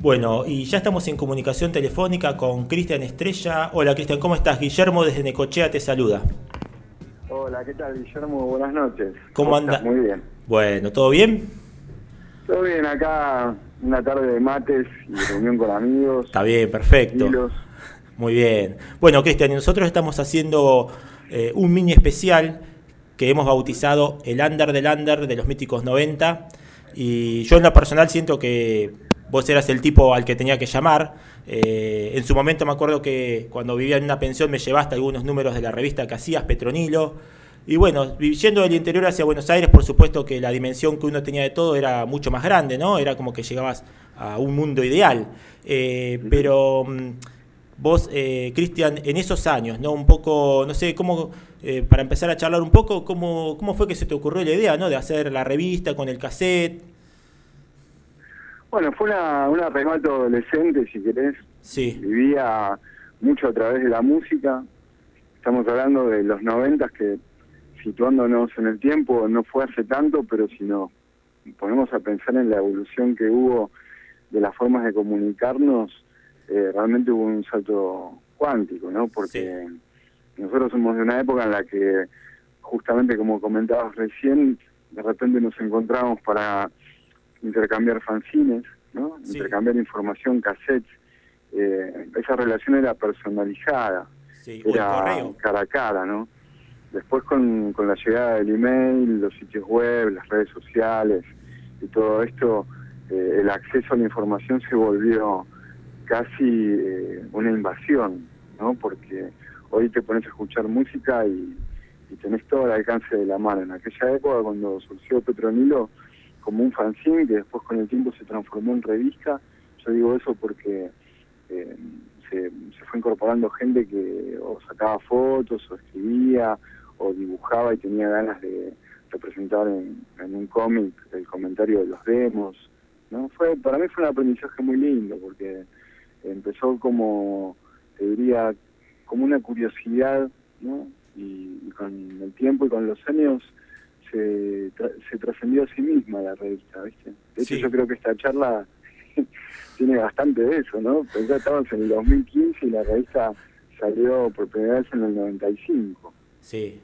Bueno, y ya estamos en comunicación telefónica con Cristian Estrella. Hola Cristian, ¿cómo estás? Guillermo desde Necochea te saluda. Hola, ¿qué tal Guillermo? Buenas noches. ¿Cómo, andas? Muy bien. Bueno, ¿todo bien? Todo bien, acá una tarde de mates y reunión con amigos. Está bien, perfecto. Muy bien. Bueno, Cristian, nosotros estamos haciendo eh, un mini especial que hemos bautizado el Under del Under de los míticos 90. Y yo en lo personal siento que vos eras el tipo al que tenía que llamar. Eh, en su momento me acuerdo que cuando vivía en una pensión me llevaste algunos números de la revista que hacías, Petronilo. Y bueno, yendo del interior hacia Buenos Aires, por supuesto que la dimensión que uno tenía de todo era mucho más grande, ¿no? Era como que llegabas a un mundo ideal. Eh, pero mm, vos, eh, Cristian, en esos años, ¿no? Un poco, no sé, cómo, para empezar a charlar un poco, ¿cómo, ¿cómo fue que se te ocurrió la idea, ¿no? De hacer la revista con el cassette. Bueno, fue una, un arremato adolescente, si querés. Sí. Vivía mucho a través de la música. Estamos hablando de los noventas que, situándonos en el tiempo, no fue hace tanto, pero si nos ponemos a pensar en la evolución que hubo de las formas de comunicarnos, eh, realmente hubo un salto cuántico, ¿no? Porque nosotros somos de una época en la que, justamente como comentabas recién, de repente nos encontramos para intercambiar fanzines, ¿no? intercambiar información, cassettes. Eh, esa relación era personalizada, era cara a cara, ¿no? Después con, con la llegada del email, los sitios web, las redes sociales y todo esto, eh, el acceso a la información se volvió casi eh, una invasión, ¿no? Porque hoy te pones a escuchar música y, y tenés todo al alcance de la mano. En aquella época, cuando surgió Petronilo, como un fanzine que después con el tiempo se transformó en revista. Yo digo eso porque eh, se, fue incorporando gente que o sacaba fotos o escribía o dibujaba y tenía ganas de representar en, un cómic el comentario de los demos. ¿no? fue Para mí fue un aprendizaje muy lindo porque empezó como, te diría, como una curiosidad ¿no? y, y con el tiempo y con los años se, se trascendió a sí misma la revista, ¿viste? De hecho, yo creo que esta charla tiene bastante de eso, ¿no? Pensá, estábamos en el 2015 y la revista salió por primera vez en el 95. Sí.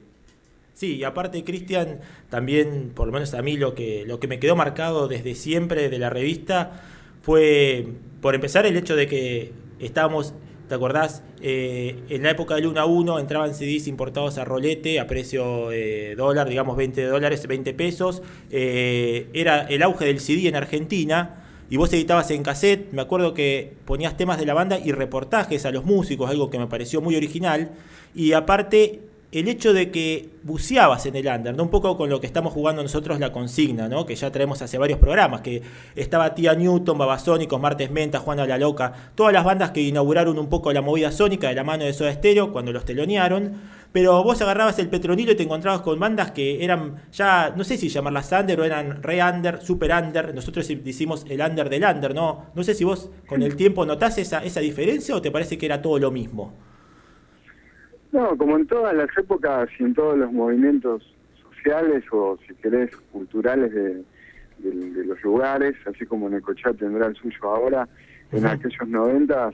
Sí, y aparte, Cristian, también, por lo menos a mí, lo que, lo que me quedó marcado desde siempre de la revista fue, por empezar, el hecho de que estábamos ¿Te acordás? Eh, en la época del 1 a 1 entraban CDs importados a rolete a precio eh, dólar, digamos 20 dólares, 20 pesos. Eh, era el auge del CD en Argentina y vos editabas en cassette. Me acuerdo que ponías temas de la banda y reportajes a los músicos, algo que me pareció muy original. Y aparte el hecho de que buceabas en el under, ¿no? un poco con lo que estamos jugando nosotros la consigna, ¿no? que ya traemos hace varios programas, que estaba Tía Newton, Babasónicos, Martes Menta, Juana la Loca, todas las bandas que inauguraron un poco la movida sónica de la mano de Soda Stereo cuando los telonearon, pero vos agarrabas el Petronilo y te encontrabas con bandas que eran ya, no sé si llamarlas under o eran re under, super under, nosotros hicimos el under del under, ¿no? No sé si vos con el tiempo notás esa, esa diferencia o te parece que era todo lo mismo. No, como en todas las épocas y en todos los movimientos sociales o, si querés, culturales de, los lugares, así como Necochea tendrá el suyo ahora, en aquellos noventas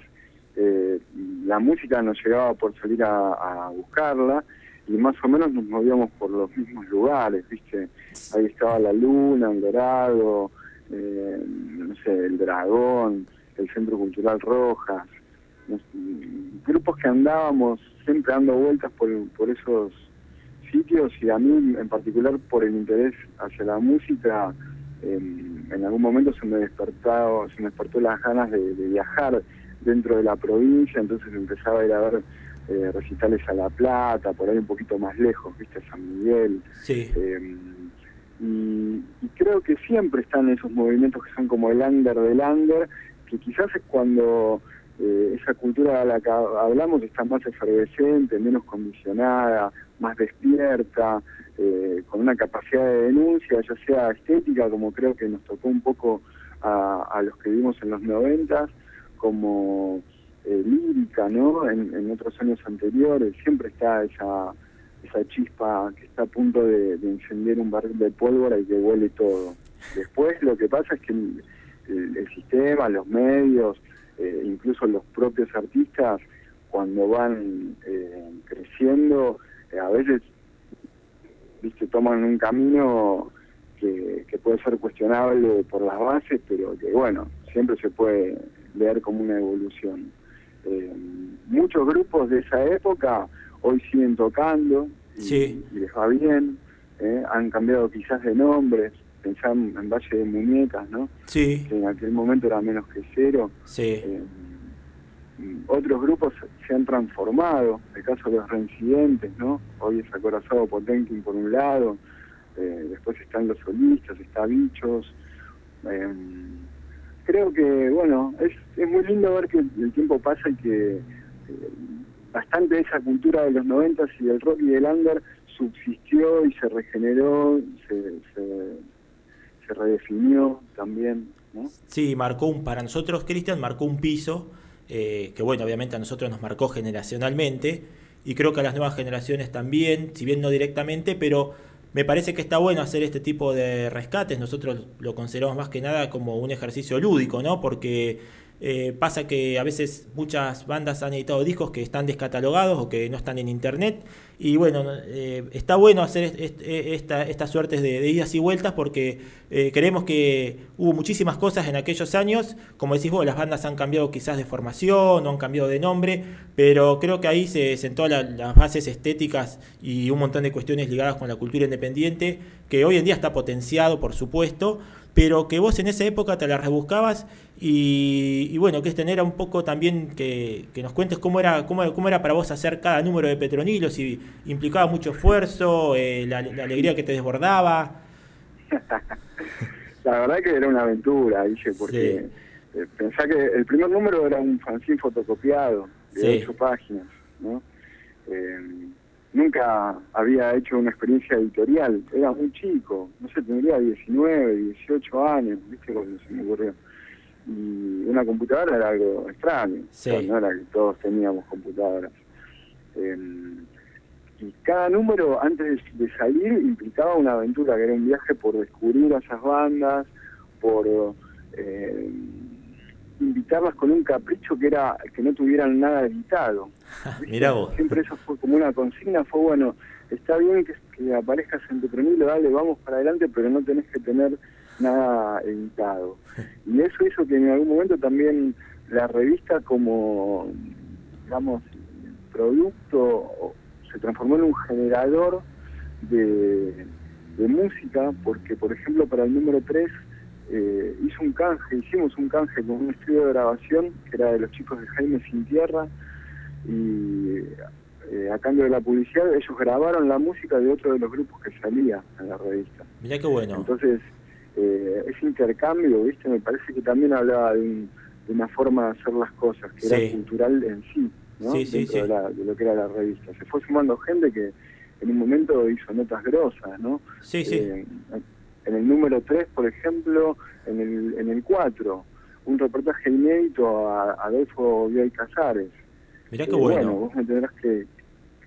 eh, la música nos llegaba por salir a, buscarla y más o menos nos movíamos por los mismos lugares, ¿viste? Ahí estaba la Luna, el Dorado, eh, no sé, el Dragón, el Centro Cultural Rojas, grupos que andábamos siempre dando vueltas por, por esos sitios y a mí en particular por el interés hacia la música en algún momento se me despertó se me despertó las ganas de, viajar dentro de la provincia entonces empezaba a ir a ver eh, recitales a La Plata por ahí un poquito más lejos viste San Miguel. Em, y, y, creo que siempre están esos movimientos que son como el under del under que quizás es cuando eh, esa cultura a la que hablamos está más efervescente, menos condicionada, más despierta, eh, con una capacidad de denuncia, ya sea estética, como creo que nos tocó un poco a, los que vimos en los noventas, como eh, lírica, ¿no? En, otros años anteriores, siempre está esa esa chispa que está a punto de, de encender un barril de pólvora y que huele todo. Después lo que pasa es que el, sistema, los medios, eh, incluso los propios artistas, cuando van eh, creciendo, eh, a veces viste toman un camino que, que, puede ser cuestionable por las bases, pero que bueno, siempre se puede ver como una evolución. muchos grupos de esa época hoy siguen tocando y, les va bien, han cambiado quizás de nombres, pensar en Valle de Muñecas, ¿no? Sí. Que en aquel momento era menos que cero. Sí. Eh, otros grupos se han transformado, el caso de los reincidentes, ¿no? Hoy es Acorazado Potenkin por un lado, eh, después están los solistas, está Bichos. Eh, creo que, bueno, es, es muy lindo ver que el tiempo pasa y que bastante de esa cultura de los noventas y del rock y del under subsistió y se regeneró, se, se redefinió también. ¿no? Sí, marcó un, para nosotros, Cristian, marcó un piso, eh, que bueno, obviamente a nosotros nos marcó generacionalmente, y creo que a las nuevas generaciones también, si bien no directamente, pero me parece que está bueno hacer este tipo de rescates, nosotros lo consideramos más que nada como un ejercicio lúdico, ¿no? Porque eh, pasa que a veces muchas bandas han editado discos que están descatalogados o que no están en internet. Y bueno, eh, está bueno hacer estas suertes de, idas y vueltas porque eh, creemos que hubo muchísimas cosas en aquellos años. Como decís vos, las bandas han cambiado quizás de formación, o han cambiado de nombre, pero creo que ahí se sentó las bases estéticas y un montón de cuestiones ligadas con la cultura independiente, que hoy en día está potenciado, por supuesto pero que vos en esa época te la rebuscabas y, bueno, que es tener un poco también que, nos cuentes cómo era, cómo, cómo, era para vos hacer cada número de Petronilo, si implicaba mucho esfuerzo, eh, la, alegría que te desbordaba. la verdad que era una aventura, dije, porque eh, pensá que el primer número era un fanzine fotocopiado de ocho páginas, ¿no? Eh, nunca había hecho una experiencia editorial, era muy chico, no sé, tendría 19, 18 años, viste lo se me ocurrió. Y una computadora era algo extraño, no era que todos teníamos computadoras. Em, y cada número antes de salir implicaba una aventura, que era un viaje por descubrir a esas bandas, por... Eh, invitarlas con un capricho que era que no tuvieran nada editado. Mira vos. Siempre eso fue como una consigna, fue bueno, está bien que, aparezcas en tu premio, dale, vamos para adelante, pero no tenés que tener nada editado. Y eso hizo que en algún momento también la revista como, digamos, producto se transformó en un generador de, de música, porque por ejemplo para el número 3 eh, hizo un canje, hicimos un canje con un estudio de grabación que era de los chicos de Jaime Sin Tierra y eh, a cambio de la publicidad ellos grabaron la música de otro de los grupos que salía en la revista. Mirá qué bueno. Entonces, eh, ese intercambio, ¿viste? Me parece que también hablaba de, una forma de hacer las cosas, que era cultural en sí, ¿no? Dentro de, de, lo que era la revista. Se fue sumando gente que en un momento hizo notas grosas, ¿no? Sí, sí en el número 3, por ejemplo, en el, en el 4, un reportaje inédito a Adolfo Bioy Casares. Mirá qué bueno. Bueno, vos me tendrás que,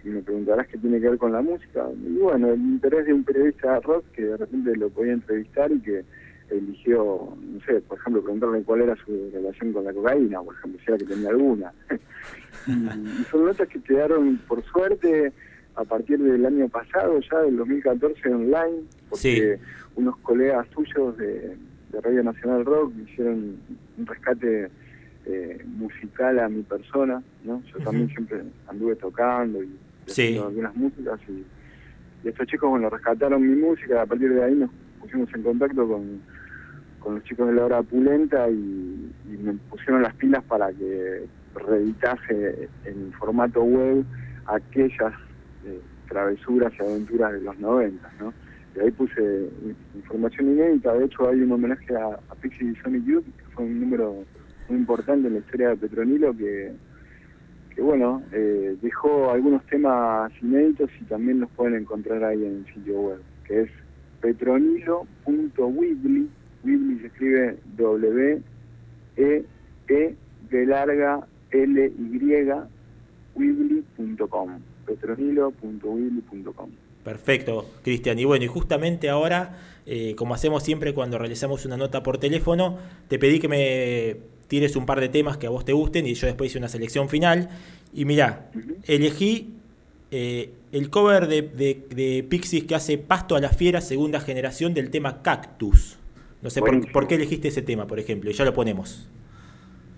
me preguntarás qué tiene que ver con la música. Y bueno, el interés de un periodista rock que de repente lo podía entrevistar y que eligió, no sé, por ejemplo, preguntarle cuál era su relación con la cocaína, por ejemplo, si era que tenía alguna. y son notas que quedaron, por suerte, a partir del año pasado, ya del 2014 online, porque unos colegas tuyos de, Radio Nacional Rock hicieron un rescate eh, musical a mi persona, ¿no? Yo también siempre anduve tocando y haciendo algunas músicas y, estos chicos, bueno, rescataron mi música, a partir de ahí nos pusimos en contacto con, con los chicos de la hora pulenta y, me pusieron las pilas para que reeditase en formato web aquellas eh, travesuras y aventuras de los 90, ¿no? Y ahí puse información inédita, de hecho hay un homenaje a, Pixie y Sonic Youth, que fue un número muy importante en la historia de Petronilo, que, que bueno, eh, dejó algunos temas inéditos y también los pueden encontrar ahí en el sitio web, que es petronilo.weebly, Weebly se escribe W E de larga L Y Weebly.com petronilo.willy.com. Perfecto, Cristian. Y bueno, y justamente ahora, eh, como hacemos siempre cuando realizamos una nota por teléfono, te pedí que me tires un par de temas que a vos te gusten y yo después hice una selección final. Y mirá, elegí eh, el cover de, de, Pixies que hace Pasto a la Fiera, segunda generación del tema Cactus. No sé por, qué elegiste ese tema, por ejemplo, y ya lo ponemos.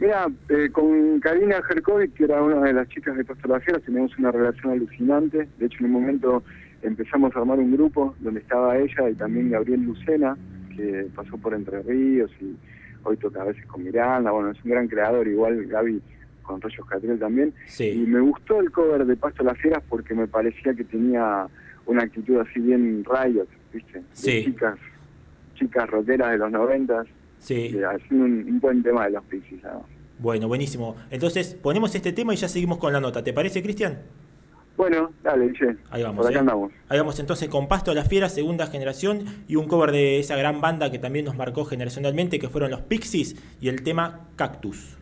Mira, eh, con Karina Jerkovic, que era una de las chicas de Pasto a la Fiera, tenemos una relación alucinante. De hecho, en un momento empezamos a armar un grupo donde estaba ella y también Gabriel Lucena, que pasó por Entre Ríos y hoy toca a veces con Miranda, bueno, es un gran creador, igual Gaby con Rayos Catriel también. Y me gustó el cover de Pasto las Fieras porque me parecía que tenía una actitud así bien Riot, ¿viste? De chicas, chicas rockeras de los noventas. Sí. haciendo un, buen tema de los Pixies, Bueno, buenísimo. Entonces, ponemos este tema y ya seguimos con la nota. ¿Te parece, Cristian? Bueno, dale. Ahí vamos. Por acá ¿eh? andamos. Ahí vamos entonces con Pasto a la Fiera, segunda generación, y un cover de esa gran banda que también nos marcó generacionalmente, que fueron los Pixies, y el tema Cactus.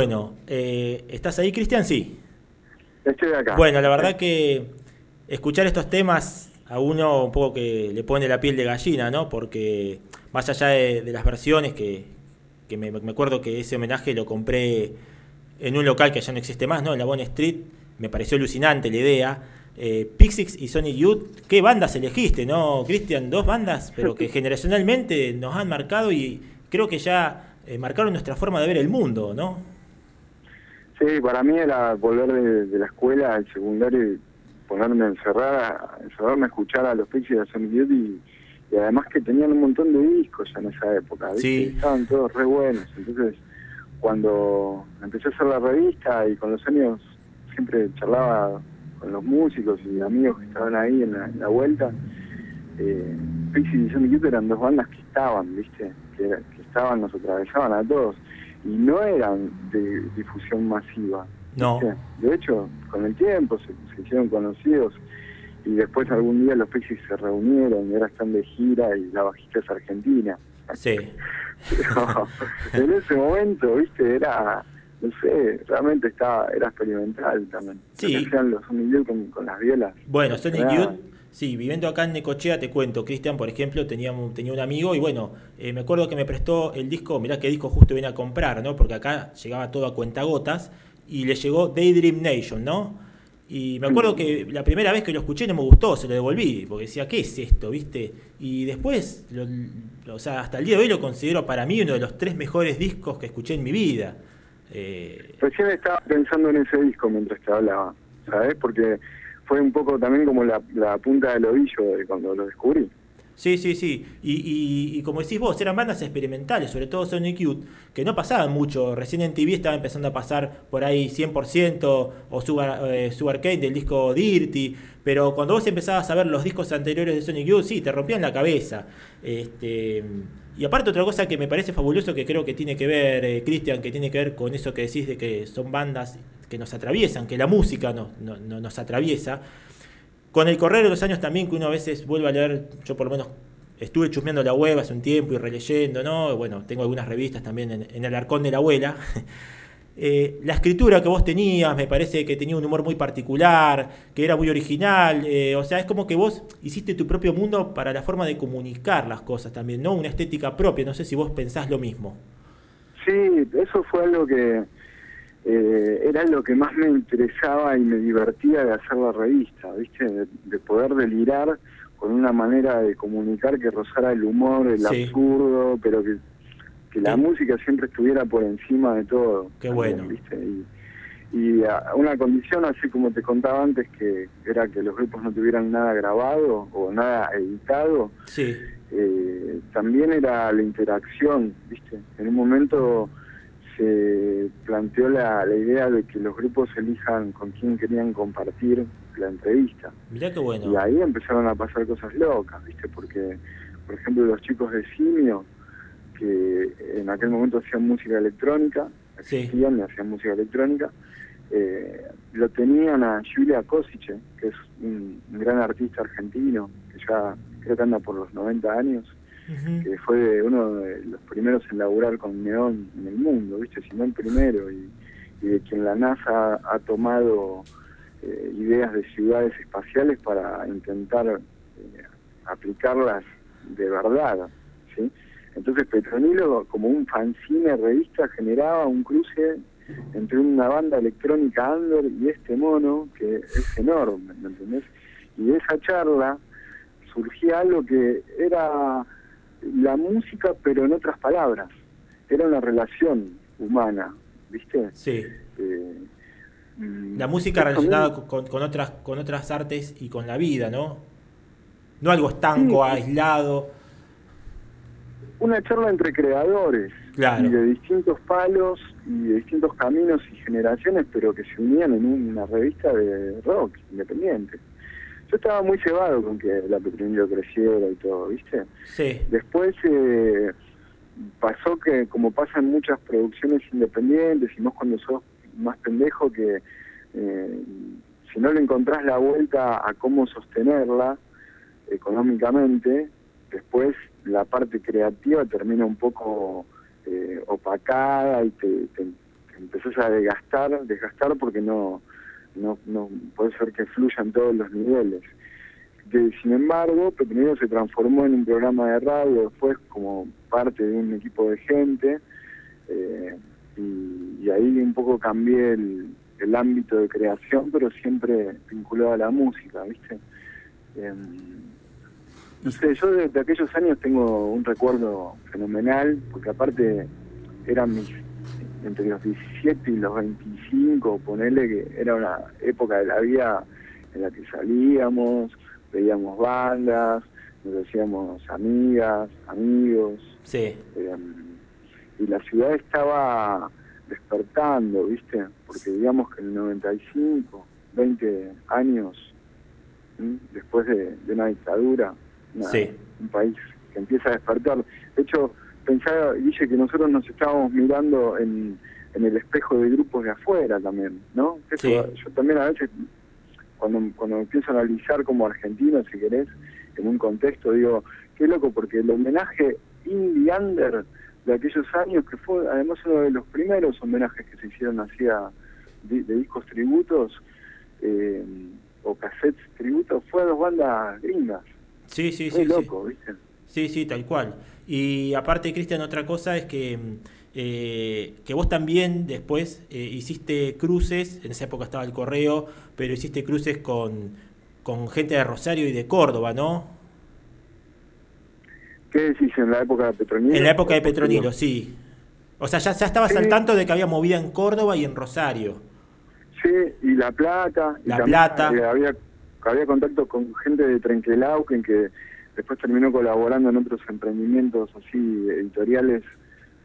Bueno, eh, ¿estás ahí, Cristian? Sí. Estoy acá. Bueno, la verdad que escuchar estos temas a uno un poco que le pone la piel de gallina, ¿no? Porque más allá de, las versiones, que, me, acuerdo que ese homenaje lo compré en un local que ya no existe más, ¿no? En la Bond Street, me pareció alucinante la idea. Eh, Pixix y Sonic Youth, ¿qué bandas elegiste, no, Cristian? Dos bandas, pero que generacionalmente nos han marcado y creo que ya eh, marcaron nuestra forma de ver el mundo, ¿no? Sí, para mí era volver de, la escuela al secundario y ponerme encerrada, encerrarme a escuchar a los Pixies de Sonic Youth y, además que tenían un montón de discos en esa época, estaban todos re buenos. Entonces, cuando empecé a hacer la revista y con los años siempre charlaba con los músicos y amigos que estaban ahí en la, vuelta, eh, Pixies y Sonic Youth eran dos bandas que estaban, ¿viste? Que, que estaban, nos atravesaban a todos y no eran de difusión masiva. No. De hecho, con el tiempo se, hicieron conocidos y después algún día los Pixies se reunieron y ahora están de gira y la bajista es argentina. Sí. en ese momento, viste, era no sé, realmente estaba, era experimental también. Sí. Hacían los con, con las violas. Bueno, Sonic Youth, sí, viviendo acá en Necochea, te cuento, Cristian, por ejemplo, tenía, un- tenía un amigo y bueno, eh, me acuerdo que me prestó el disco, mirá qué disco justo vine a comprar, ¿no? Porque acá llegaba todo a cuentagotas y le llegó Daydream Nation, ¿no? Y me acuerdo que la primera vez que lo escuché no me gustó, se lo devolví, porque decía, ¿qué es esto, viste? Y después, lo- lo- o sea, hasta el día de hoy lo considero para mí uno de los tres mejores discos que escuché en mi vida. Eh, Recién estaba pensando en ese disco mientras te hablaba, ¿sabes? Porque fue un poco también como la, punta del ovillo de cuando lo descubrí. Sí, sí, sí. Y, como decís vos, eran bandas experimentales, sobre todo Sonic Youth, que no pasaban mucho. Recién en TV estaba empezando a pasar por ahí 100% o Sugar, eh, del disco Dirty. Pero cuando vos empezabas a ver los discos anteriores de Sonic Youth, sí, te rompían la cabeza. Este, y aparte otra cosa que me parece fabuloso, que creo que tiene que ver, eh, Cristian, que tiene que ver con eso que decís de que son bandas que nos atraviesan, que la música no- no- no- nos atraviesa. Con el correr de los años también que uno a veces vuelve a leer, yo por lo menos estuve chusmeando la web hace un tiempo y releyendo, ¿no? Bueno, tengo algunas revistas también en, en el arcón de la abuela. Eh, la escritura que vos tenías, me parece que tenía un humor muy particular, que era muy original, eh, o sea, es como que vos hiciste tu propio mundo para la forma de comunicar las cosas también, ¿no? Una estética propia, no sé si vos pensás lo mismo. Sí, eso fue algo que eh, era lo que más me interesaba y me divertía de hacer la revista, ¿viste? De, de poder delirar con una manera de comunicar que rozara el humor, el Sí. absurdo, pero que, que la música siempre estuviera por encima de todo. Qué también, bueno. ¿viste? Y, y a una condición, así como te contaba antes, que era que los grupos no tuvieran nada grabado o nada editado, Sí, eh, también era la interacción, ¿viste? En un momento se planteó la, la idea de que los grupos elijan con quién querían compartir la entrevista. mirá qué bueno. Y ahí empezaron a pasar cosas locas, ¿viste? Porque, por ejemplo, los chicos de Simio, que en aquel momento hacían música electrónica, Sí. existían y hacían música electrónica, eh, lo tenían a Julia Kosice, que es un, un gran artista argentino, que ya creo que anda por los 90 años, que fue uno de los primeros en laburar con neón en el mundo, ¿viste? Si no el primero, y, y de quien la NASA ha tomado eh, ideas de ciudades espaciales para intentar eh, aplicarlas de verdad, ¿sí? Entonces Petronilo, como un fanzine revista, generaba un cruce entre una banda electrónica under y este mono, que es enorme, ¿me entendés? Y de esa charla surgía algo que era la música, pero en otras palabras. Era una relación humana, ¿viste? Sí. Eh, mm, La música relacionada con, con otras, con otras artes y con la vida, ¿no? No algo estanco, Sí. aislado. Una charla entre creadores Claro. y de distintos palos y de distintos caminos y generaciones, pero que se unían en una revista de rock independiente. Yo estaba muy cebado con que la Petronilo creciera y todo, ¿viste? Sí, Después eh, pasó que, como pasa en muchas producciones independientes, y más cuando sos más pendejo, que eh, si no le encontrás la vuelta a cómo sostenerla económicamente, después la parte creativa termina un poco eh, opacada y te, te, empezás a desgastar, desgastar porque no, no, no puede ser que fluya en todos los niveles. Que, sin embargo, primero se transformó en un programa de radio, después como parte de un equipo de gente, eh, y, y ahí un poco cambié el, el ámbito de creación, pero siempre vinculado a la música, ¿viste? Em, no sé, yo de, de aquellos años tengo un recuerdo fenomenal, porque aparte eran mis, entre los 17 y los 25, ponele que era una época de la vida en la que salíamos, veíamos bandas, nos hacíamos amigas, amigos, sí. eh, y la ciudad estaba despertando, ¿viste? Porque digamos que en el 95, 20 años después de, de una dictadura, una- Sí. un país que empieza a despertar. De hecho, pensaba, dice que nosotros nos estábamos mirando en, en el espejo de grupos de afuera también, ¿no? Eso, Sí. Yo también a veces, cuando, cuando empiezo a analizar como argentino, si querés, en un contexto, digo, qué loco, porque el homenaje indie under de aquellos años, que fue además uno de los primeros homenajes que se hicieron hacia de, discos tributos eh, o cassettes tributos, fue a dos bandas gringas. Sí, sí, sí. loco, ¿viste? Sí, sí, tal cual. Y aparte, Cristian, otra cosa es que, eh, que vos también después eh, hiciste cruces, en esa época estaba el correo, pero hiciste cruces con, con gente de Rosario y de Córdoba, ¿no? ¿Qué decís en la época de Petronilo? En la época de Petronilo, sí. O sea, ya, ya estabas al tanto de que había movida en Córdoba y en Rosario. Sí, y La Plata. La Plata. Había, había contacto con gente de Trenquelauquen que después terminó colaborando en otros emprendimientos así editoriales,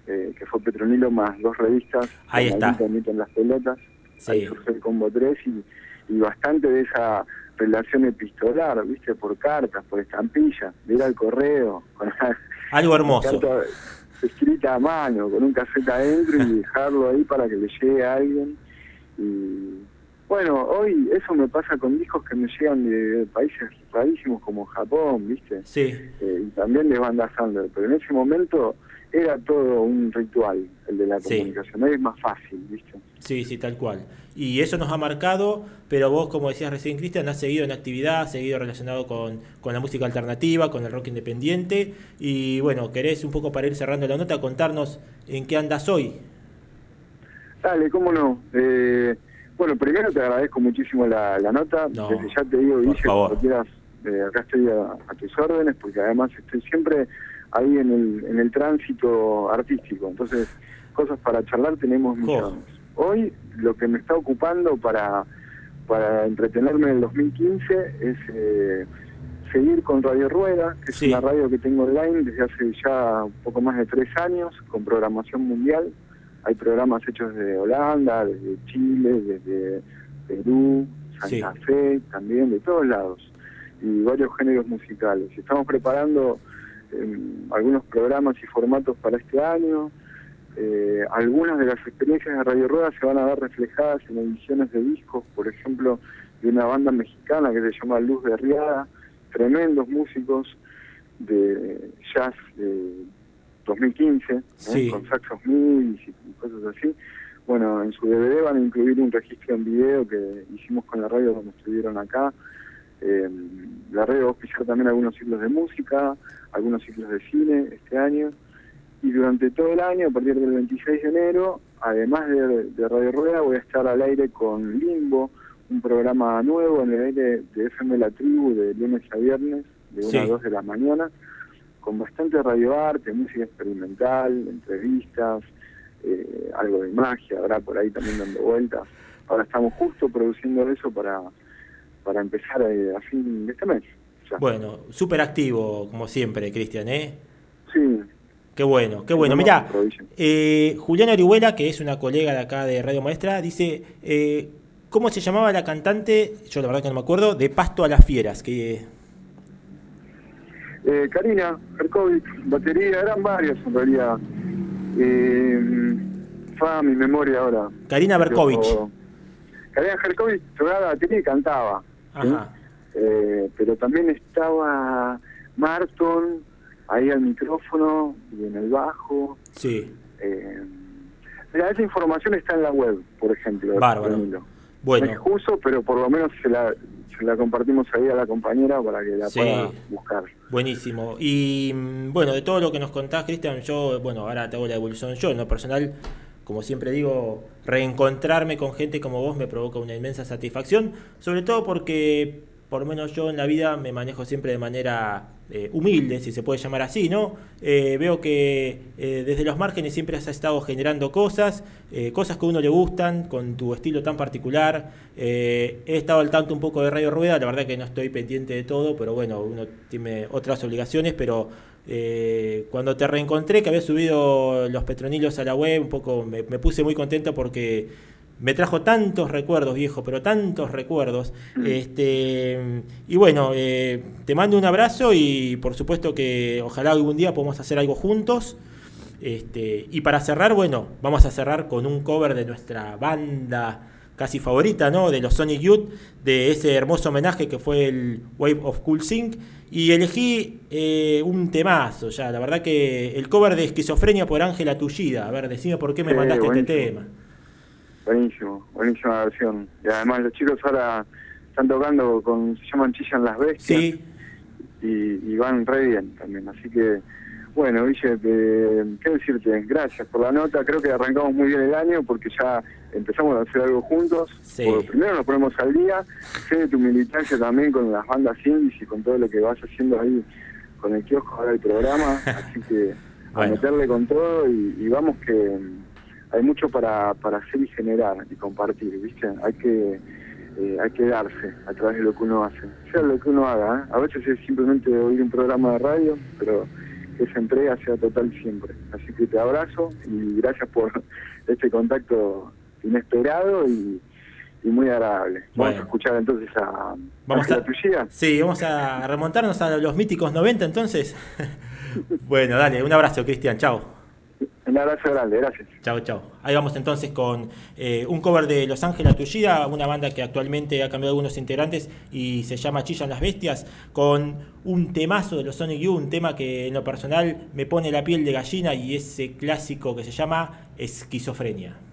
eh, que fue Petronilo más dos revistas. Ahí está. en las pelotas. Sí. Ahí surgió el Combo 3 y, y bastante de esa relación epistolar, viste, por cartas, por estampillas, de ir al correo. Con Algo hermoso. escrita a mano, con un cassette adentro y dejarlo ahí para que le llegue a alguien. Y bueno, hoy eso me pasa con discos que me llegan de países rarísimos como Japón, ¿viste? Sí. Eh, y también de banda Sandler, pero en ese momento era todo un ritual el de la comunicación, hoy es más fácil, ¿viste? Sí, sí, tal cual. Y eso nos ha marcado, pero vos, como decías recién, Cristian, has seguido en actividad, has seguido relacionado con, con la música alternativa, con el rock independiente, y bueno, querés un poco para ir cerrando la nota, contarnos en qué andas hoy. Dale, cómo no. Eh, bueno, primero te agradezco muchísimo la, nota. Desde ya te digo, Guille, cuando quieras, eh, acá estoy a, tus órdenes, porque además estoy siempre ahí en el, en el tránsito artístico. Entonces, cosas para charlar tenemos millones. Hoy lo que me está ocupando para, para entretenerme en el 2015 es eh, seguir con Radio Rueda, que es una radio que tengo online desde hace ya un poco más de tres años, con programación mundial hay programas hechos desde Holanda, desde Chile, desde Perú, Santa Fe, también de todos lados, y varios géneros musicales. Estamos preparando em, algunos programas y formatos para este año. Eh, algunas de las experiencias de Radio Rueda se van a ver reflejadas en ediciones de discos, por ejemplo, de una banda mexicana que se llama Luz de Riada, tremendos músicos de jazz 2015, ¿eh? con saxos mil y cosas así. Bueno, en su DVD van a incluir un registro en video que hicimos con la radio cuando estuvieron acá. Eh, la radio va a también algunos ciclos de música, algunos ciclos de cine este año. Y durante todo el año, a partir del 26 de enero, además de, Radio Rueda, voy a estar al aire con Limbo, un programa nuevo en el aire de FM La Tribu de lunes a viernes, de 1 a 2 de la mañana con bastante radioarte, música experimental, entrevistas, eh, algo de magia, habrá por ahí también dando vueltas. Ahora estamos justo produciendo eso para, para empezar a, fin de este mes. Bueno, súper activo, como siempre, Cristian, ¿eh? Sí. Qué bueno, qué bueno. Mirá, eh, Juliana Orihuela, que es una colega de acá de Radio Maestra, dice, eh, ¿cómo se llamaba la cantante? Yo la verdad que no me acuerdo, de Pasto a las Fieras, que eh, Karina Herkovic, batería, eran varias en realidad. Eh, fa mi memoria ahora. Karina Berkovich. Karina Herkovic tocaba batería y cantaba. Eh, pero también estaba Marton ahí al micrófono y en el bajo. Sí. Eh, esa información está en la web, por ejemplo. Bárbaro. Bueno. No es justo, pero por lo menos se la, la compartimos ahí a la compañera para que la pueda buscar. Buenísimo. Y mm, bueno, de todo lo que nos contás, Cristian, yo, bueno, ahora te hago la evolución yo, en lo personal, como siempre digo, reencontrarme con gente como vos me provoca una inmensa satisfacción, sobre todo porque por lo menos yo en la vida me manejo siempre de manera eh, humilde, si se puede llamar así, ¿no? Eh, veo que eh, desde los márgenes siempre has estado generando cosas, cosas que a uno le gustan, con tu estilo tan particular. he estado al tanto un poco de Radio Rueda, la verdad que no estoy pendiente de todo, pero bueno, uno tiene otras obligaciones, pero cuando te reencontré, que había subido los Petronilos a la web, un poco me puse muy contento porque me trajo tantos recuerdos, viejo, pero tantos recuerdos. Mm. Este, y bueno, eh, te mando un abrazo y por supuesto que ojalá algún día podamos hacer algo juntos. Este, y para cerrar, bueno, vamos a cerrar con un cover de nuestra banda casi favorita, ¿no? De los Sonic Youth, de ese hermoso homenaje que fue el Wave of Cool Sync. Y elegí eh, un temazo ya, la verdad que el cover de Esquizofrenia por Ángela Tullida. A ver, decime por qué me mandaste este tema. Buenísimo, buenísima versión. Y además los chicos ahora están tocando con, se llaman Chillan las Bestias. Sí. Y, y van re bien también, así que bueno, Ville, ¿qué decirte? Gracias por la nota. Creo que arrancamos muy bien el año porque ya empezamos a hacer algo juntos. primero nos ponemos al día. Sé de tu militancia también con las bandas indies y con todo lo que vas haciendo ahí con el kiosco ahora el programa. Así que a meterle con todo y, vamos que hay mucho para, para hacer y generar y compartir, ¿viste? Hay que eh, hay que darse a través de lo que uno hace, sea lo que uno haga. ¿eh? A veces es simplemente oír un programa de radio, pero que esa entrega sea total siempre. Así que te abrazo y gracias por este contacto inesperado y, muy agradable. Vamos a escuchar entonces a, ¿Vamos a, Sí, vamos a remontarnos a los míticos 90 entonces. bueno, dale, un abrazo Cristian, chao. Un abrazo grande, gracias. Chao, chao. Ahí vamos entonces con eh, un cover de Los Ángeles Tullida, una banda que actualmente ha cambiado algunos integrantes y se llama Chillan las Bestias, con un temazo de los Sonic Youth, un tema que en lo personal me pone la piel de gallina y ese clásico que se llama Esquizofrenia.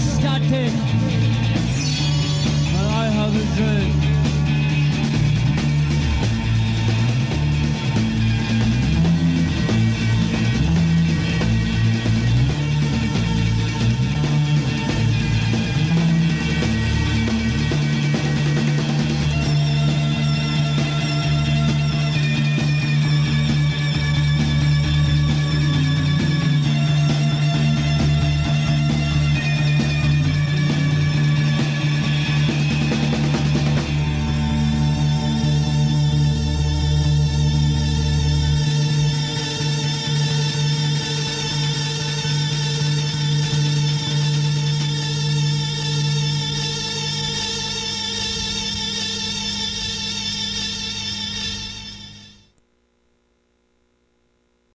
Static, but I have a dream.